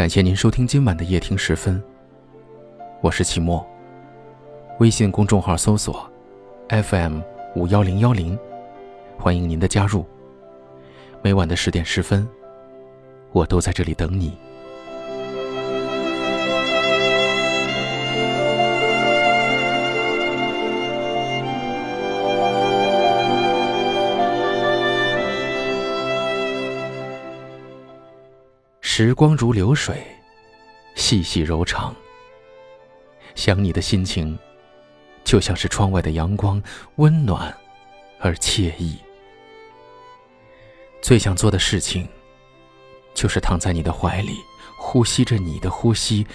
感谢您收听今晚的夜听时分，我是齐墨。微信公众号搜索 FM 五幺零幺零，欢迎您的加入。每晚的十点十分，我都在这里等你。时光如流水，细细柔长。想你的心情，就像是窗外的阳光，温暖而惬意。最想做的事情，就是躺在你的怀里，呼吸着你的呼吸，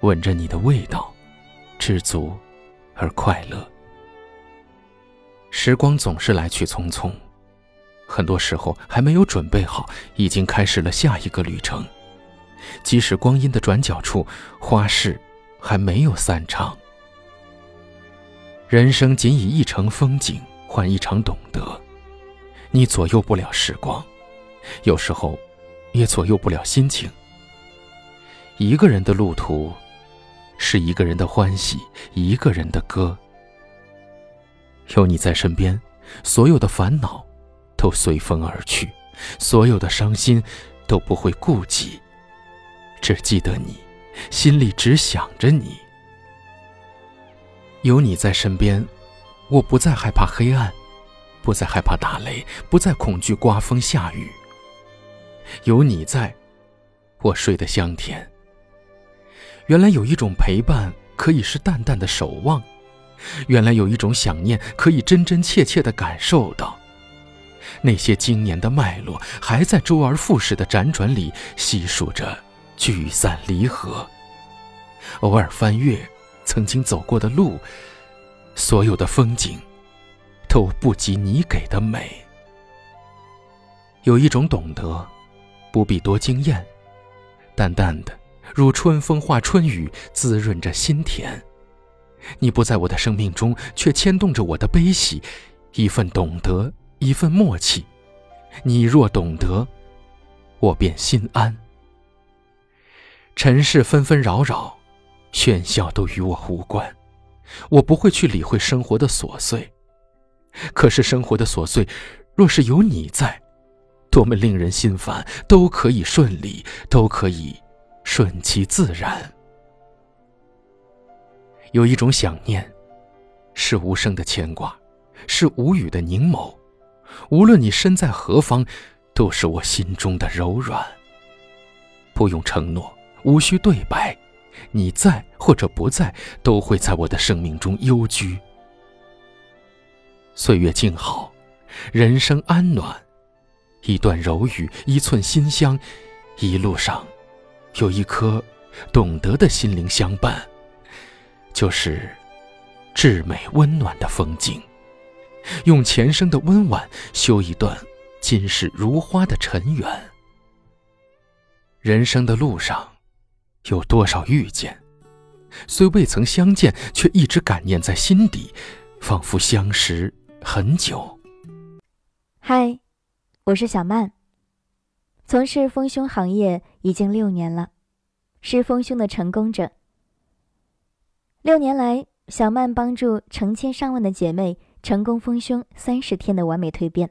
闻着你的味道，知足而快乐。时光总是来去匆匆，很多时候还没有准备好，已经开始了下一个旅程。即使光阴的转角处，花事还没有散场。人生仅以一程风景换一场懂得，你左右不了时光，有时候也左右不了心情。一个人的路途，是一个人的欢喜，一个人的歌。有你在身边，所有的烦恼都随风而去，所有的伤心都不会顾及。只记得你，心里只想着你。有你在身边，我不再害怕黑暗，不再害怕打雷，不再恐惧刮风下雨。有你在，我睡得香甜。原来有一种陪伴可以是淡淡的守望，原来有一种想念可以真真切切的感受到。那些经年的脉络，还在周而复始的辗转里细数着。聚散离合，偶尔翻阅曾经走过的路，所有的风景都不及你给的美。有一种懂得，不必多惊艳，淡淡的如春风化春雨，滋润着心田。你不在我的生命中，却牵动着我的悲喜。一份懂得，一份默契。你若懂得，我便心安。尘世纷纷扰扰，喧嚣都与我无关，我不会去理会生活的琐碎。可是生活的琐碎，若是有你在，多么令人心烦，都可以顺利，都可以顺其自然。有一种想念，是无声的牵挂，是无语的凝眸。无论你身在何方，都是我心中的柔软。不用承诺。无需对白，你在或者不在，都会在我的生命中幽居。岁月静好，人生安暖，一段柔语，一寸馨香，一路上有一颗懂得的心灵相伴，就是至美温暖的风景。用前生的温婉修一段今世如花的尘缘。人生的路上。有多少遇见，虽未曾相见，却一直感念在心底，仿佛相识很久。嗨，我是小曼，从事丰胸行业已经六年了，是丰胸的成功者。六年来，小曼帮助成千上万的姐妹成功丰胸三十天的完美蜕变，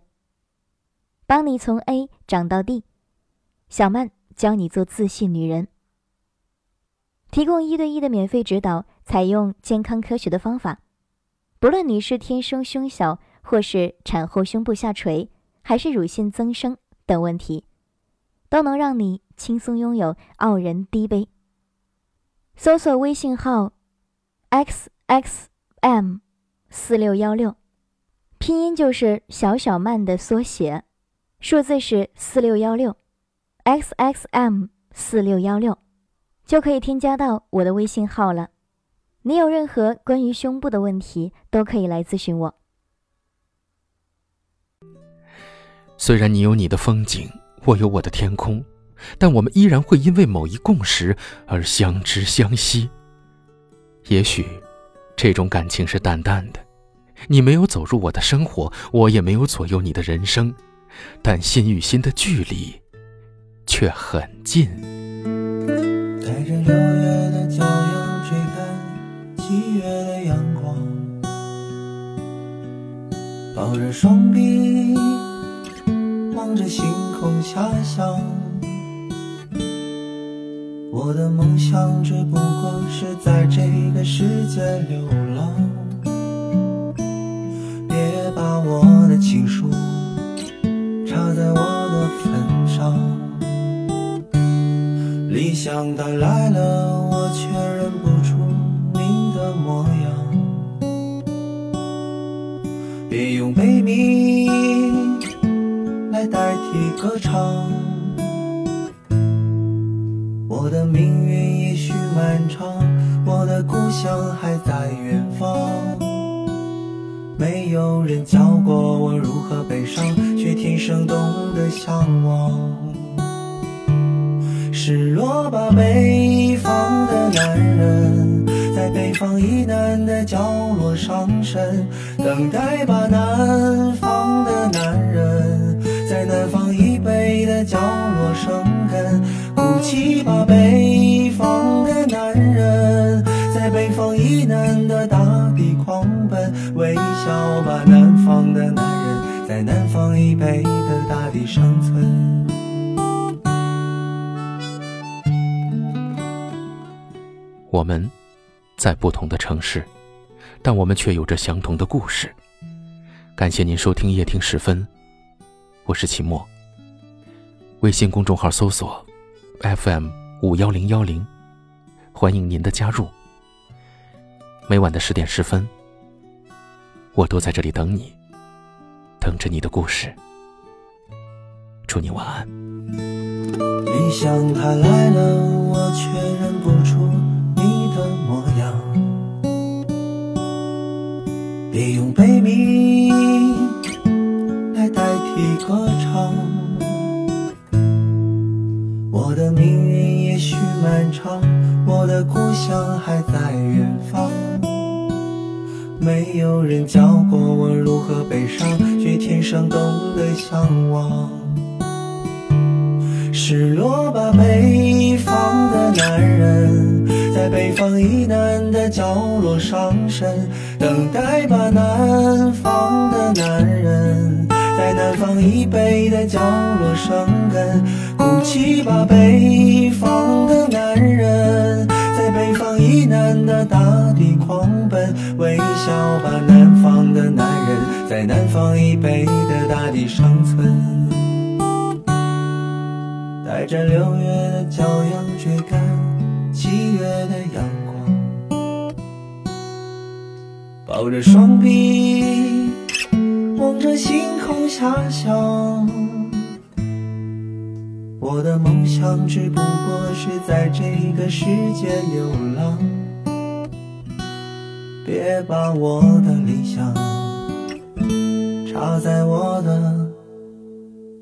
帮你从 A 长到 D。小曼教你做自信女人。提供一对一的免费指导，采用健康科学的方法，不论你是天生胸小，或是产后胸部下垂，还是乳腺增生等问题，都能让你轻松拥有傲人低杯。搜索微信号 x x m 四六幺六，拼音就是小小曼的缩写，数字是四六幺六 x x m 四六幺六。就可以添加到我的微信号了。你有任何关于胸部的问题，都可以来咨询我。虽然你有你的风景，我有我的天空，但我们依然会因为某一共识而相知相惜。也许，这种感情是淡淡的，你没有走入我的生活，我也没有左右你的人生，但心与心的距离，却很近。抱着双臂望着星空遐想。我的梦想只不过是在这个世界流浪。别把我的情书插在我的坟上。理想它来了，我却认不来代替歌唱。我的命运也许漫长，我的故乡还在远方。没有人教过我如何悲伤，却天生懂得向往。失落吧，北方的男人，在北方以南的角落伤神；等待吧，南方的男人，在南方以北的角落生根；哭泣吧，北方的男人，在北方以南的大地狂奔；微笑吧，南方的男人，在南方以北的大地生存。我们在不同的城市，但我们却有着相同的故事。感谢您收听夜听时分，我是秦墨。微信公众号搜索 FM 五幺零幺零，欢迎您的加入。每晚的十点十分，我都在这里等你，等着你的故事。祝你晚安。理想它来了，我却认不出。的模样，别用悲鸣没有人教过我如何悲伤，却天生懂得向往。失落吧，北方的男人。在北方以南的角落伤神，等待吧，南方的男人；在南方以北的角落生根，哭泣吧，北方的男人；在北方以南的大地狂奔，微笑吧，南方的男人，在南方以北的大地生存，带着六月的骄阳追赶。七月的阳光，抱着双臂望着星空遐想。我的梦想只不过是在这个世界流浪。别把我的理想插在我的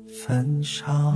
坟上。